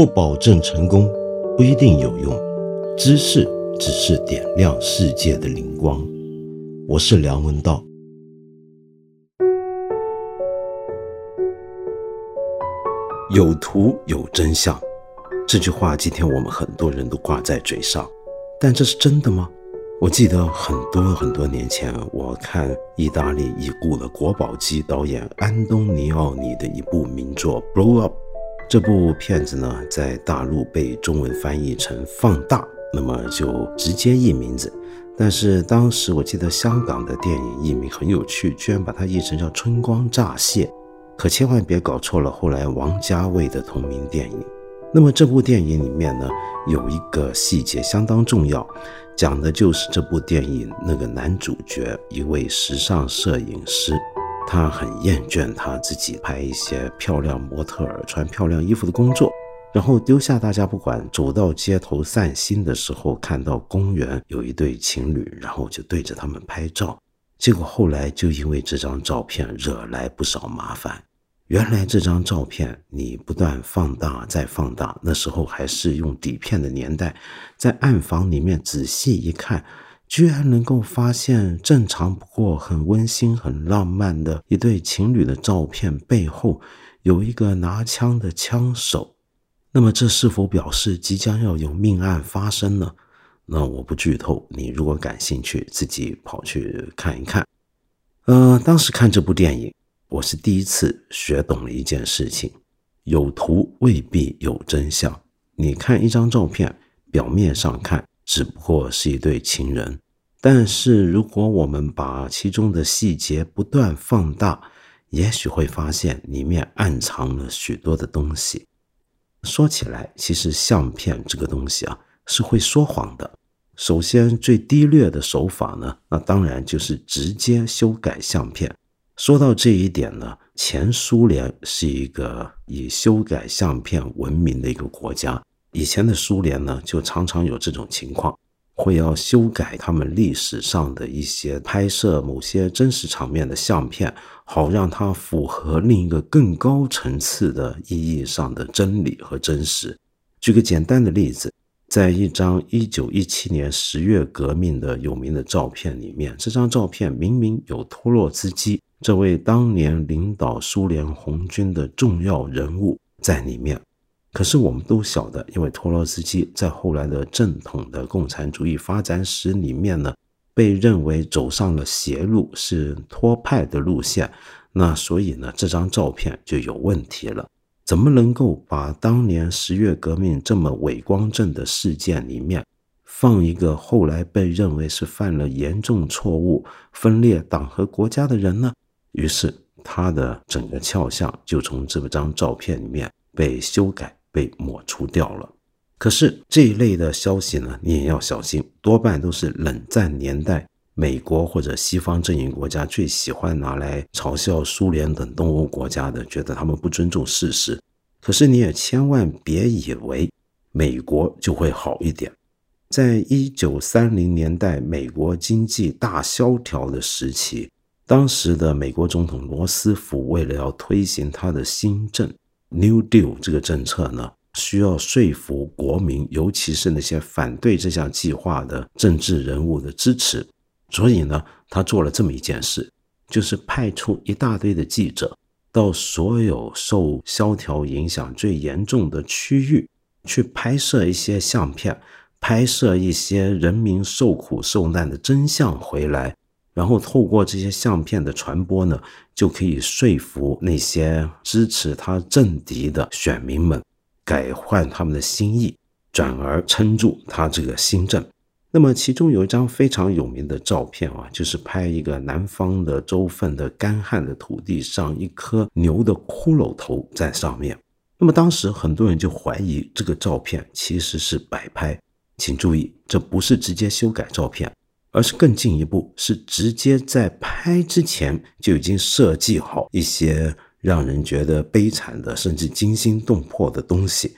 不保证成功，不一定有用。知识只是点亮世界的灵光。我是梁文道。有图有真相，这句话今天我们很多人都挂在嘴上，但这是真的吗？我记得很多很多年前，我看意大利已故的国宝级导演安东尼奥尼的一部名作《Blow Up》。这部片子呢，在大陆被中文翻译成《放大》，那么就直接译名字。但是当时我记得香港的电影译名很有趣，居然把它译成叫《春光乍泄》。可千万别搞错了，后来王家卫的同名电影。那么这部电影里面呢，有一个细节相当重要，讲的就是这部电影那个男主角，一位时尚摄影师，他很厌倦他自己拍一些漂亮模特儿穿漂亮衣服的工作，然后丢下大家不管，走到街头散心的时候，看到公园有一对情侣，然后就对着他们拍照，结果后来就因为这张照片惹来不少麻烦。原来这张照片你不断放大再放大，那时候还是用底片的年代，在暗房里面仔细一看，居然能够发现正常不过、很温馨、很浪漫的一对情侣的照片背后有一个拿枪的枪手。那么这是否表示即将要有命案发生呢？那我不剧透，你如果感兴趣，自己跑去看一看。呃，当时看这部电影。我是第一次学懂了一件事情：有图未必有真相。你看一张照片，表面上看只不过是一对情人，但是如果我们把其中的细节不断放大，也许会发现里面暗藏了许多的东西。说起来，其实相片这个东西啊，是会说谎的。首先，最低劣的手法呢，那当然就是直接修改相片。说到这一点呢，前苏联是一个以修改相片闻名的一个国家。以前的苏联呢，就常常有这种情况，会要修改他们历史上的一些拍摄某些真实场面的相片，好让它符合另一个更高层次的意义上的真理和真实。举个简单的例子，在一张一九一七年十月革命的有名的照片里面，这张照片明明有托洛茨基。这位当年领导苏联红军的重要人物在里面，可是我们都晓得，因为托洛斯基在后来的正统的共产主义发展史里面呢，被认为走上了邪路，是托派的路线，那所以呢，这张照片就有问题了。怎么能够把当年十月革命这么伟光正的事件里面，放一个后来被认为是犯了严重错误、分裂党和国家的人呢？于是，他的整个肖像就从这张照片里面被修改、被抹除掉了。可是这一类的消息呢，你也要小心，多半都是冷战年代美国或者西方阵营国家最喜欢拿来嘲笑苏联等东欧国家的，觉得他们不尊重事实。可是你也千万别以为美国就会好一点。在一九三零年代，美国经济大萧条的时期。当时的美国总统罗斯福为了要推行他的新政 New Deal 这个政策呢，需要说服国民，尤其是那些反对这项计划的政治人物的支持，所以呢，他做了这么一件事，就是派出一大堆的记者到所有受萧条影响最严重的区域去拍摄一些相片，拍摄一些人民受苦受难的真相回来。然后透过这些相片的传播呢，就可以说服那些支持他政敌的选民们改换他们的心意，转而撑住他这个新政。那么其中有一张非常有名的照片啊，就是拍一个南方的州份的干旱的土地上，一颗牛的骷髅头在上面。那么当时很多人就怀疑这个照片其实是摆拍，请注意，这不是直接修改照片。而是更进一步，是直接在拍之前就已经设计好一些让人觉得悲惨的，甚至惊心动魄的东西。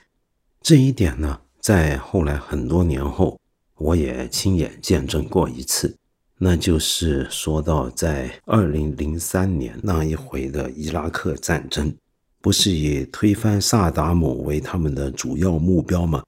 这一点呢，在后来很多年后，我也亲眼见证过一次。那就是说到在二零零三年那一回的伊拉克战争，不是以推翻萨达姆为他们的主要目标吗？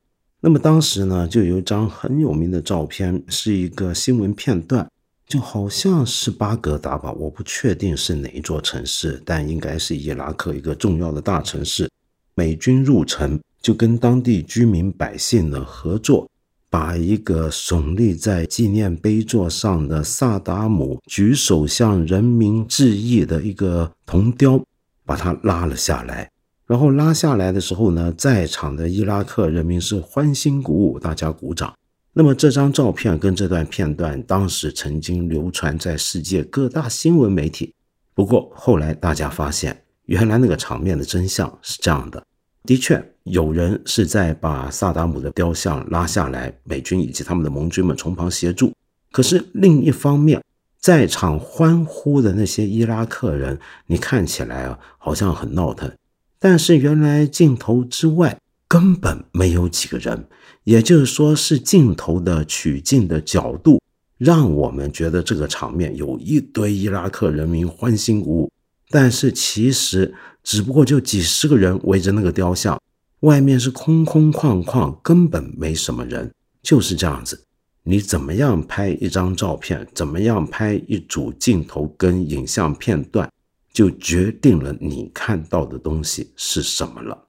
那么当时呢，就有一张很有名的照片，是一个新闻片段，就好像是巴格达吧，我不确定是哪一座城市，但应该是伊拉克一个重要的大城市。美军入城，就跟当地居民百姓呢合作。把一个耸立在纪念碑座上的萨达姆举手向人民致意的一个铜雕，把它拉了下来。然后拉下来的时候呢，在场的伊拉克人民是欢欣鼓舞，大家鼓掌。那么这张照片跟这段片段，当时曾经流传在世界各大新闻媒体。不过后来大家发现，原来那个场面的真相是这样的。的确，有人是在把萨达姆的雕像拉下来，美军以及他们的盟军们从旁协助。可是另一方面，在场欢呼的那些伊拉克人，你看起来啊，好像很闹腾，但是原来镜头之外根本没有几个人，也就是说，是镜头的取镜的角度，让我们觉得这个场面有一堆伊拉克人民欢欣鼓舞，但是其实。只不过就几十个人围着那个雕像，外面是空空旷旷，根本没什么人，就是这样子。你怎么样拍一张照片，怎么样拍一组镜头跟影像片段，就决定了你看到的东西是什么了。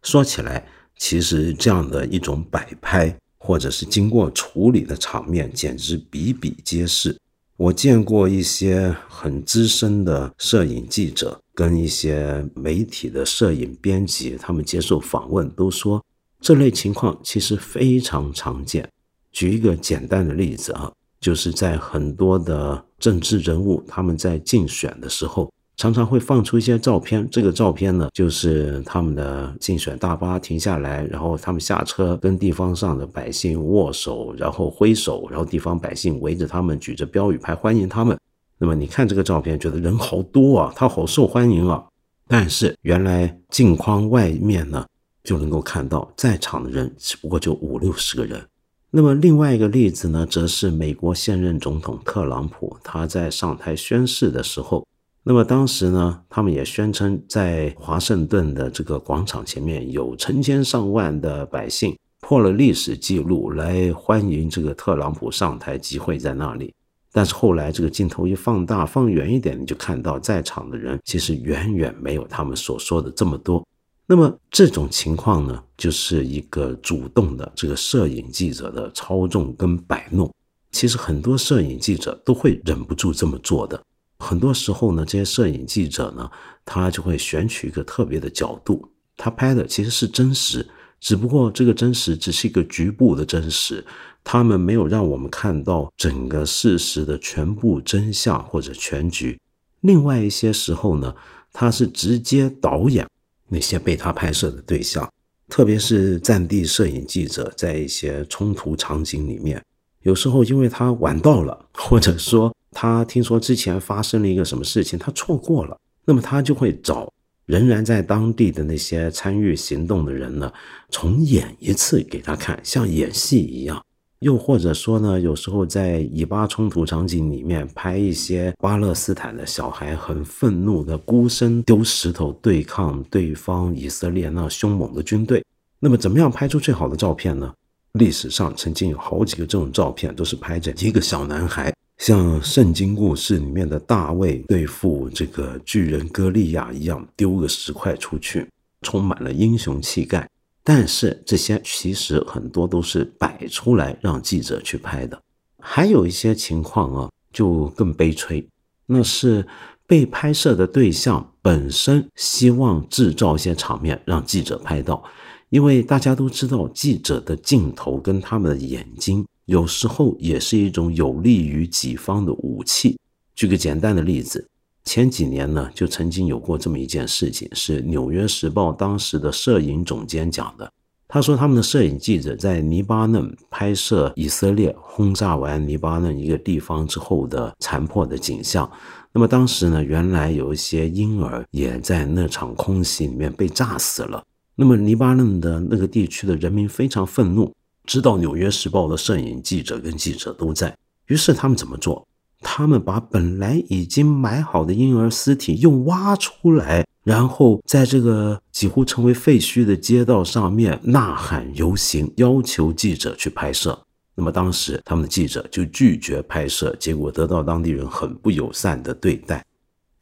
说起来，其实这样的一种摆拍，或者是经过处理的场面，简直比比皆是。我见过一些很资深的摄影记者跟一些媒体的摄影编辑，他们接受访问都说，这类情况其实非常常见。举一个简单的例子啊，就是在很多的政治人物他们在竞选的时候。常常会放出一些照片，这个照片呢，就是他们的竞选大巴停下来，然后他们下车跟地方上的百姓握手，然后挥手，然后地方百姓围着他们举着标语牌欢迎他们。那么你看这个照片，觉得人好多啊，他好受欢迎啊。但是原来镜框外面呢，就能够看到在场的人只不过就五六十个人。那么另外一个例子呢，则是美国现任总统特朗普，他在上台宣誓的时候。那么当时呢，他们也宣称，在华盛顿的这个广场前面有成千上万的百姓破了历史记录来欢迎这个特朗普上台集会在那里。但是后来这个镜头一放大，放远一点，你就看到在场的人其实远远没有他们所说的这么多。那么这种情况呢，就是一个主动的这个摄影记者的操纵跟摆弄。其实很多摄影记者都会忍不住这么做的。很多时候呢，这些摄影记者呢，他就会选取一个特别的角度，他拍的其实是真实，只不过这个真实只是一个局部的真实，他们没有让我们看到整个事实的全部真相或者全局。另外一些时候呢，他是直接导演那些被他拍摄的对象，特别是战地摄影记者，在一些冲突场景里面，有时候因为他晚到了，或者说。他听说之前发生了一个什么事情，他错过了，那么他就会找仍然在当地的那些参与行动的人呢，重演一次给他看，像演戏一样。又或者说呢，有时候在以巴冲突场景里面拍一些巴勒斯坦的小孩很愤怒的孤身丢石头对抗对方以色列那凶猛的军队。那么怎么样拍出最好的照片呢？历史上曾经有好几个这种照片，都是拍着一个小男孩。像圣经故事里面的大卫对付这个巨人歌利亚一样，丢个石块出去，充满了英雄气概。但是这些其实很多都是摆出来让记者去拍的。还有一些情况啊，就更悲催，那是被拍摄的对象本身希望制造一些场面让记者拍到，因为大家都知道记者的镜头跟他们的眼睛。有时候也是一种有利于己方的武器。举个简单的例子，前几年呢，就曾经有过这么一件事情，是《纽约时报》当时的摄影总监讲的。他说，他们的摄影记者在黎巴嫩拍摄以色列轰炸完黎巴嫩一个地方之后的残破的景象。那么当时呢，原来有一些婴儿也在那场空袭里面被炸死了。那么黎巴嫩的那个地区的人民非常愤怒。知道《纽约时报》的摄影记者跟记者都在，于是他们怎么做？他们把本来已经埋好的婴儿尸体又挖出来，然后在这个几乎成为废墟的街道上面呐喊游行，要求记者去拍摄。那么当时他们的记者就拒绝拍摄，结果得到当地人很不友善的对待。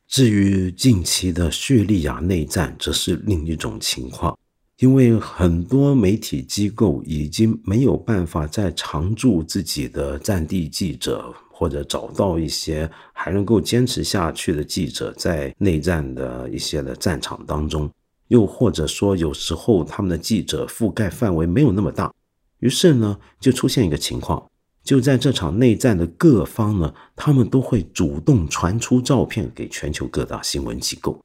至于近期的叙利亚内战，则是另一种情况，因为很多媒体机构已经没有办法再常驻自己的战地记者。或者找到一些还能够坚持下去的记者，在内战的一些的战场当中，又或者说有时候他们的记者覆盖范围没有那么大，于是呢，就出现一个情况，就在这场内战的各方呢，他们都会主动传出照片给全球各大新闻机构。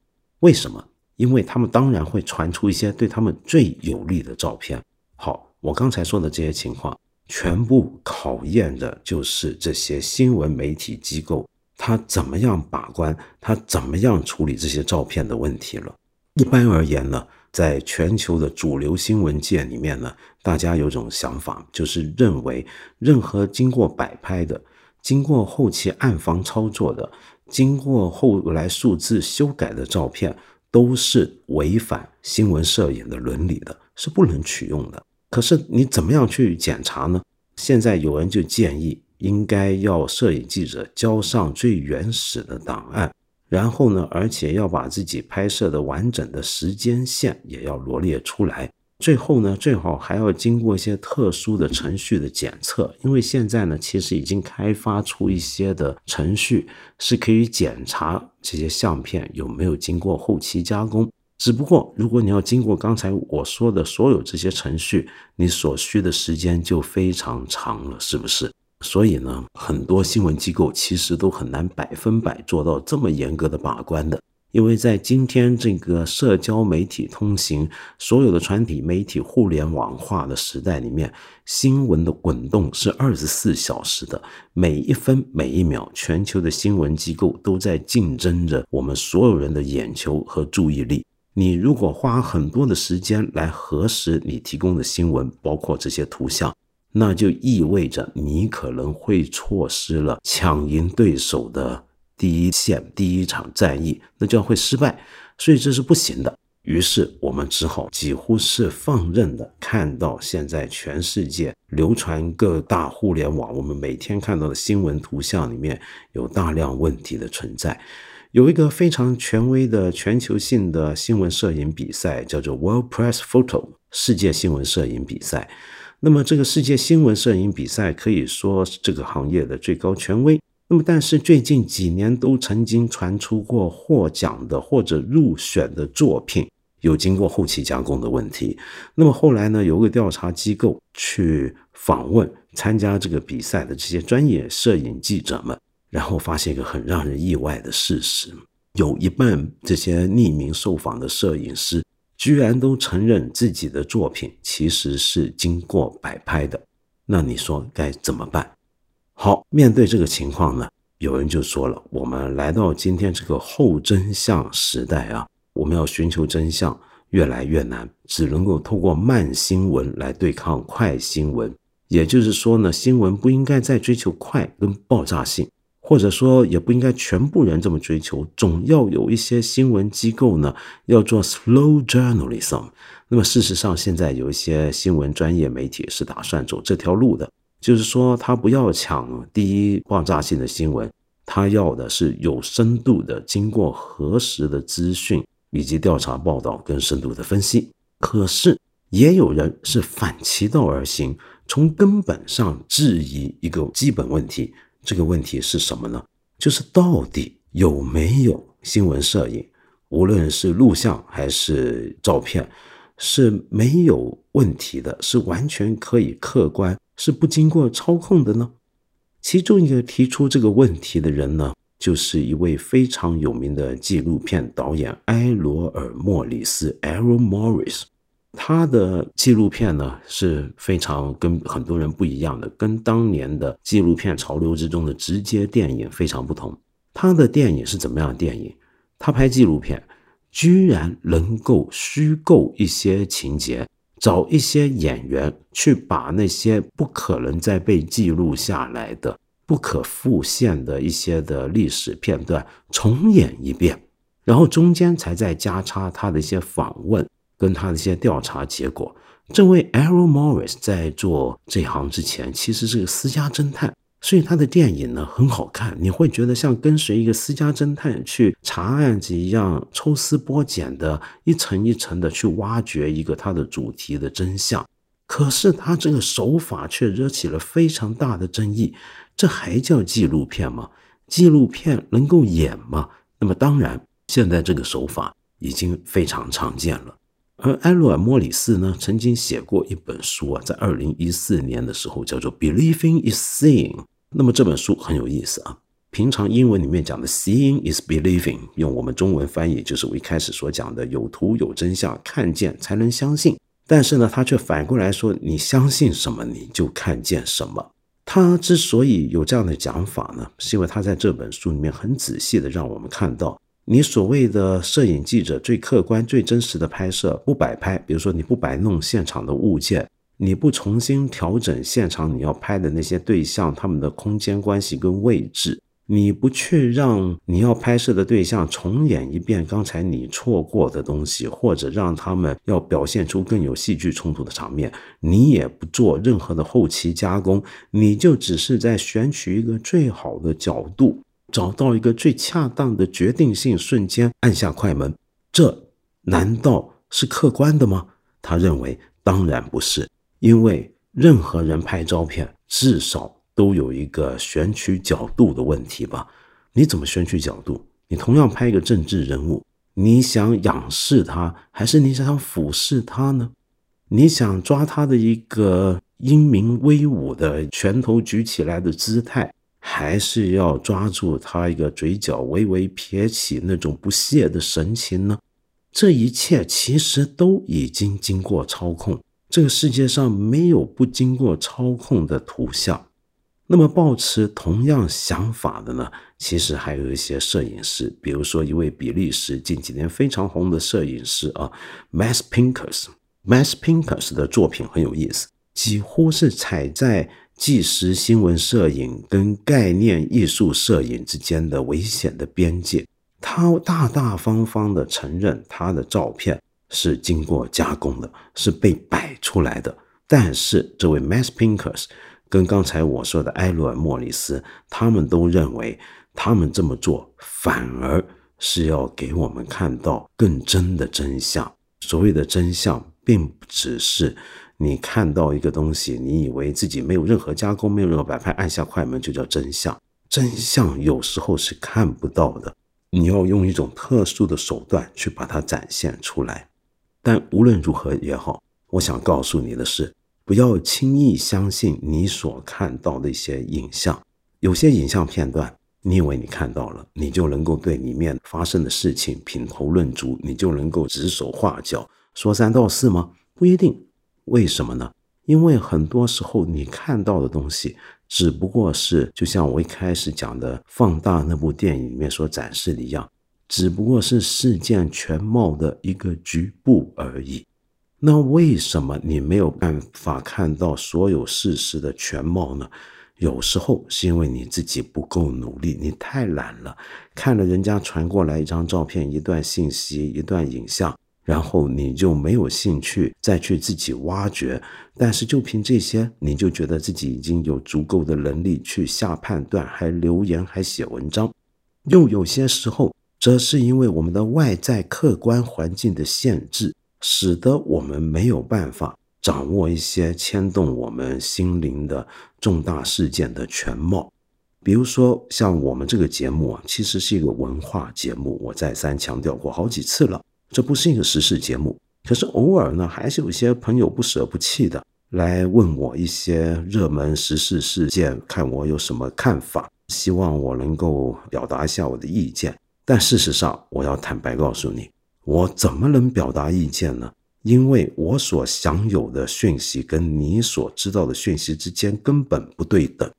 为什么？因为他们当然会传出一些对他们最有利的照片。好，我刚才说的这些情况。全部考验的就是这些新闻媒体机构，他怎么样把关，他怎么样处理这些照片的问题了。一般而言呢，在全球的主流新闻界里面呢，大家有种想法，就是认为任何经过摆拍的、经过后期暗房操作的、经过后来数字修改的照片，都是违反新闻摄影的伦理的，是不能取用的。可是你怎么样去检查呢？现在有人就建议，应该要摄影记者交上最原始的档案，然后呢，而且要把自己拍摄的完整的时间线也要罗列出来。最后呢，最好还要经过一些特殊的程序的检测，因为现在呢，其实已经开发出一些的程序是可以检查这些相片有没有经过后期加工。只不过，如果你要经过刚才我说的所有这些程序，你所需的时间就非常长了，是不是？所以呢，很多新闻机构其实都很难百分百做到这么严格的把关的，因为在今天这个社交媒体通行、所有的传体媒体互联网化的时代里面，新闻的滚动是二十四小时的，每一分每一秒，全球的新闻机构都在竞争着我们所有人的眼球和注意力。你如果花很多的时间来核实你提供的新闻，包括这些图像，那就意味着你可能会错失了抢赢对手的第一线第一场战役，那就会失败，所以这是不行的。于是我们只好几乎是放任的看到现在全世界流传各大互联网，我们每天看到的新闻图像里面有大量问题的存在。有一个非常权威的全球性的新闻摄影比赛，叫做 World Press Photo 世界新闻摄影比赛。那么，这个世界新闻摄影比赛可以说是这个行业的最高权威。那么，但是最近几年都曾经传出过获奖的或者入选的作品有经过后期加工的问题。那么后来呢，有个调查机构去访问参加这个比赛的这些专业摄影记者们。然后发现一个很让人意外的事实：有一半这些匿名受访的摄影师，居然都承认自己的作品其实是经过摆拍的。那你说该怎么办？好，面对这个情况呢，有人就说了：我们来到今天这个后真相时代啊，我们要寻求真相越来越难，只能够透过慢新闻来对抗快新闻。也就是说呢，新闻不应该再追求快跟爆炸性。或者说，也不应该全部人这么追求，总要有一些新闻机构呢，要做 slow journalism。那么，事实上，现在有一些新闻专业媒体是打算走这条路的，就是说，他不要抢第一爆炸性的新闻，他要的是有深度的、经过核实的资讯以及调查报道跟深度的分析。可是，也有人是反其道而行，从根本上质疑一个基本问题。这个问题是什么呢？就是到底有没有新闻摄影，无论是录像还是照片，是没有问题的，是完全可以客观，是不经过操控的呢？其中一个提出这个问题的人呢，就是一位非常有名的纪录片导演埃罗尔·莫里斯 （Erol Morris）。他的纪录片呢是非常跟很多人不一样的，跟当年的纪录片潮流之中的直接电影非常不同。他的电影是怎么样的电影？他拍纪录片，居然能够虚构一些情节，找一些演员去把那些不可能再被记录下来的、不可复现的一些的历史片段重演一遍。然后中间才再加插他的一些访问跟他的一些调查结果。这位 Errol Morris 在做这行之前，其实是个私家侦探。所以他的电影呢很好看，你会觉得像跟随一个私家侦探去查案子一样，抽丝剥茧的一层一层的去挖掘一个他的主题的真相。可是他这个手法却惹起了非常大的争议。这还叫纪录片吗？纪录片能够演吗？那么当然，现在这个手法已经非常常见了。而埃洛尔·莫里斯呢，曾经写过一本书啊，在二零一四年的时候叫做《Believing is Seeing》。那么这本书很有意思啊。平常英文里面讲的 “seeing is believing”，用我们中文翻译就是我一开始所讲的“有图有真相，看见才能相信”。但是呢，他却反过来说：“你相信什么，你就看见什么。”他之所以有这样的讲法呢，是因为他在这本书里面很仔细的让我们看到，你所谓的摄影记者最客观、最真实的拍摄，不摆拍，比如说你不摆弄现场的物件。你不重新调整现场你要拍的那些对象他们的空间关系跟位置，你不去让你要拍摄的对象重演一遍刚才你错过的东西，或者让他们要表现出更有戏剧冲突的场面，你也不做任何的后期加工，你就只是在选取一个最好的角度，找到一个最恰当的决定性瞬间，按下快门，这难道是客观的吗？他认为，当然不是。因为任何人拍照片，至少都有一个选取角度的问题吧？你怎么选取角度？你同样拍一个政治人物，你想仰视他，还是你想俯视他呢？你想抓他的一个英明威武的拳头举起来的姿态，还是要抓住他一个嘴角微微撇起那种不屑的神情呢？这一切其实都已经经过操控。这个世界上没有不经过操控的图像。那么，保持同样想法的呢？其实还有一些摄影师，比如说一位比利时近几年非常红的摄影师啊，Mass Pinkers。Mass Pinkers 的作品很有意思，几乎是踩在纪实新闻摄影跟概念艺术摄影之间的危险的边界。他大大方方的承认他的照片。是经过加工的，是被摆出来的。但是这位 Mass Pinkers 跟刚才我说的埃罗尔·莫里斯，他们都认为，他们这么做反而是要给我们看到更真的真相。所谓的真相，并不只是你看到一个东西，你以为自己没有任何加工、没有任何摆拍，按下快门就叫真相。真相有时候是看不到的，你要用一种特殊的手段去把它展现出来。但无论如何也好，我想告诉你的是，不要轻易相信你所看到的一些影像。有些影像片段，你以为你看到了，你就能够对里面发生的事情品头论足，你就能够指手画脚说三道四吗？不一定。为什么呢？因为很多时候你看到的东西，只不过是就像我一开始讲的《放大》那部电影里面所展示的一样。只不过是事件全貌的一个局部而已。那为什么你没有办法看到所有事实的全貌呢？有时候是因为你自己不够努力，你太懒了。看了人家传过来一张照片、一段信息、一段影像，然后你就没有兴趣再去自己挖掘。但是就凭这些，你就觉得自己已经有足够的能力去下判断，还留言，还写文章。又有些时候。则是因为我们的外在客观环境的限制，使得我们没有办法掌握一些牵动我们心灵的重大事件的全貌。比如说，像我们这个节目啊，其实是一个文化节目，我再三强调过好几次了，这不是一个时事节目。可是偶尔呢，还是有些朋友不舍不弃的来问我一些热门时事事件，看我有什么看法，希望我能够表达一下我的意见。但事实上，我要坦白告诉你，我怎么能表达意见呢？因为我所享有的讯息跟你所知道的讯息之间根本不对等，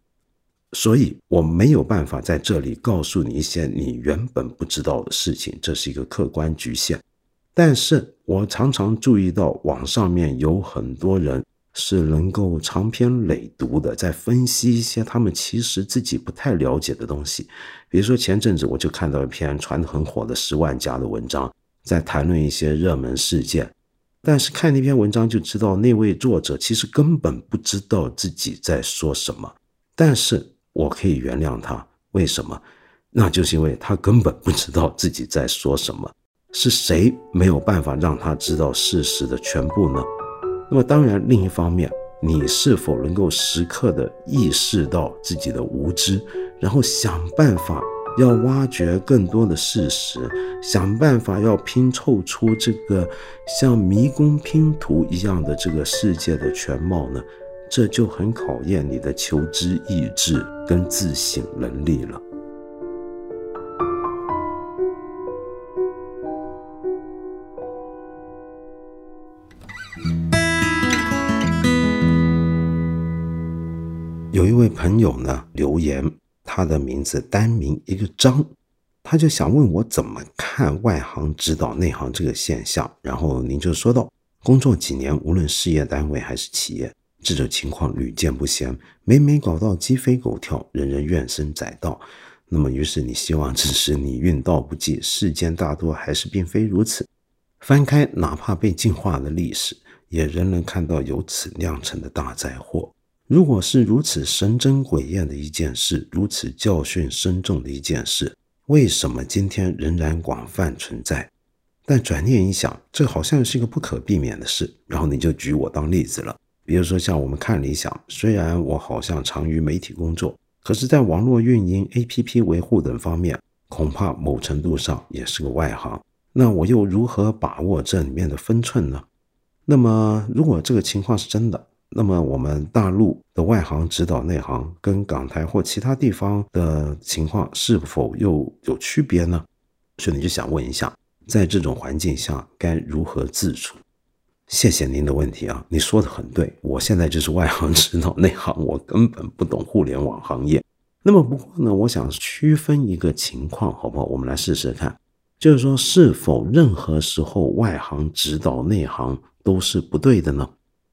所以我没有办法在这里告诉你一些你原本不知道的事情，这是一个客观局限。但是我常常注意到网上面有很多人是能够长篇累读的，在分析一些他们其实自己不太了解的东西。比如说前阵子我就看到一篇传的很火的十万加的文章，在谈论一些热门事件。但是看那篇文章就知道，那位作者其实根本不知道自己在说什么。但是我可以原谅他，为什么？那就是因为他根本不知道自己在说什么。是谁没有办法让他知道事实的全部呢？那么当然，另一方面，你是否能够时刻的意识到自己的无知，然后想办法要挖掘更多的事实，想办法要拼凑出这个像迷宫拼图一样的这个世界的全貌呢？这就很考验你的求知意志跟自省能力了。有一位朋友呢留言，他的名字单名一个张，他就想问我怎么看外行指导内行这个现象。然后您就说到，工作几年，无论事业单位还是企业。这种情况屡见不鲜，每每搞到鸡飞狗跳，人人怨声载道。那么，于是你希望只是你运道不济，世间大多还是并非如此。翻开哪怕被净化的历史，也仍能看到由此酿成的大灾祸。如果是如此神憎鬼厌的一件事，如此教训深重的一件事，为什么今天仍然广泛存在？但转念一想，这好像是一个不可避免的事。然后你就举我当例子了。比如说，像我们看理想，虽然我好像常于媒体工作，可是，在网络运营、APP 维护等方面，恐怕某程度上也是个外行。那我又如何把握这里面的分寸呢？那么，如果这个情况是真的，那么我们大陆的外行指导内行，跟港台或其他地方的情况是否又有区别呢？所以你就想问一下，在这种环境下该如何自处？谢谢您的问题啊，你说的很对，我现在就是外行指导内行，我根本不懂互联网行业。那么不过呢，我想区分一个情况，好不好？我们来试试看，就是说是否任何时候外行指导内行都是不对的呢？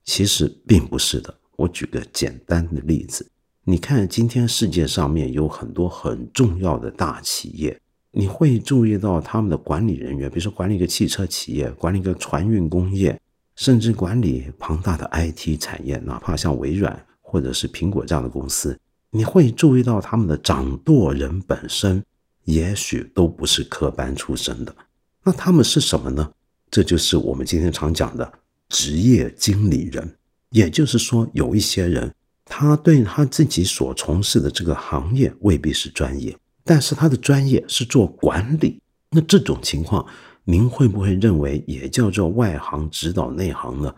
其实并不是的。我举个简单的例子，你看今天世界上面有很多很重要的大企业，你会注意到他们的管理人员，比如说管理一个汽车企业，管理一个船运工业。甚至管理庞大的 IT 产业，哪怕像微软或者是苹果这样的公司，你会注意到他们的掌舵人本身也许都不是科班出身的。那他们是什么呢？这就是我们今天常讲的职业经理人。也就是说，有一些人，他对他自己所从事的这个行业未必是专业，但是他的专业是做管理。那这种情况。您会不会认为也叫做外行指导内行呢？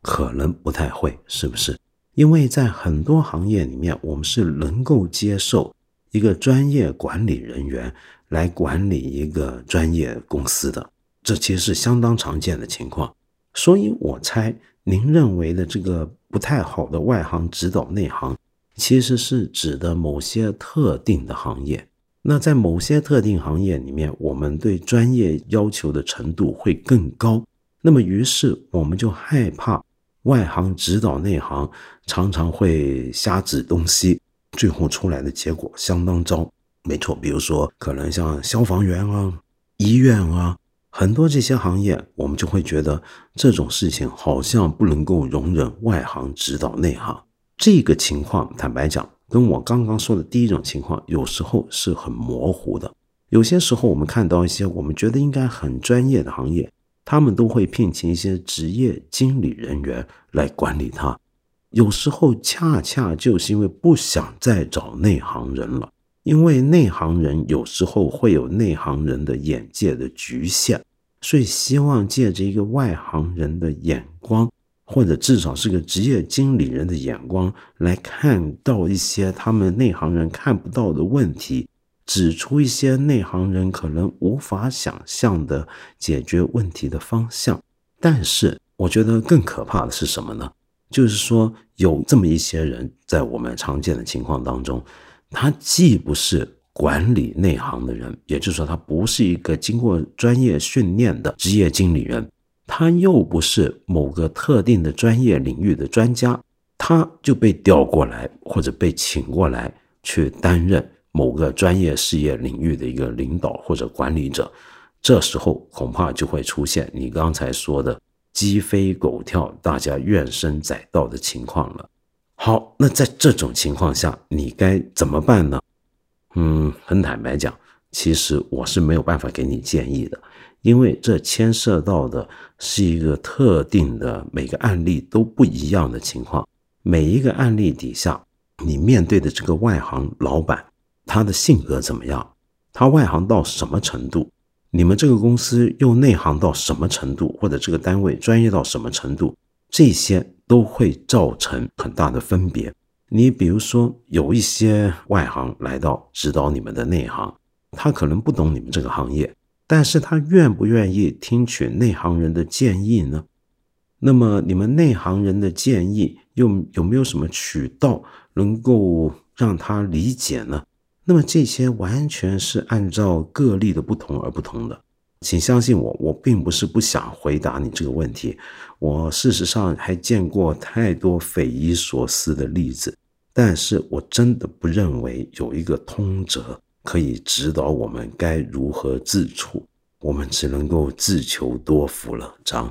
可能不太会，是不是？因为在很多行业里面，我们是能够接受一个专业管理人员来管理一个专业公司的，这其实是相当常见的情况。所以我猜，您认为的这个不太好的外行指导内行，其实是指的某些特定的行业。那在某些特定行业里面，我们对专业要求的程度会更高。那么，于是我们就害怕外行指导内行，常常会瞎指东西，最后出来的结果相当糟。没错，比如说可能像消防员啊、医院啊，很多这些行业，我们就会觉得这种事情好像不能够容忍外行指导内行。这个情况，坦白讲。跟我刚刚说的第一种情况，有时候是很模糊的。有些时候，我们看到一些我们觉得应该很专业的行业，他们都会聘请一些职业经理人员来管理它。有时候，恰恰就是因为不想再找内行人了，因为内行人有时候会有内行人的眼界的局限，所以希望借着一个外行人的眼光。或者至少是个职业经理人的眼光来看到一些他们内行人看不到的问题，指出一些内行人可能无法想象的解决问题的方向。但是，我觉得更可怕的是什么呢？就是说，有这么一些人在我们常见的情况当中，他既不是管理内行的人，也就是说，他不是一个经过专业训练的职业经理人。他又不是某个特定的专业领域的专家，他就被调过来或者被请过来去担任某个专业事业领域的一个领导或者管理者，这时候恐怕就会出现你刚才说的鸡飞狗跳、大家怨声载道的情况了。好，那在这种情况下，你该怎么办呢？嗯，很坦白讲，其实我是没有办法给你建议的。因为这牵涉到的是一个特定的每个案例都不一样的情况，每一个案例底下，你面对的这个外行老板，他的性格怎么样？他外行到什么程度？你们这个公司又内行到什么程度？或者这个单位专业到什么程度？这些都会造成很大的分别。你比如说，有一些外行来到指导你们的内行，他可能不懂你们这个行业。但是他愿不愿意听取内行人的建议呢？那么你们内行人的建议又有没有什么渠道能够让他理解呢？那么这些完全是按照个例的不同而不同的。请相信我，我并不是不想回答你这个问题。我事实上还见过太多匪夷所思的例子，但是我真的不认为有一个通则。可以指导我们该如何自处，我们只能够自求多福了。张，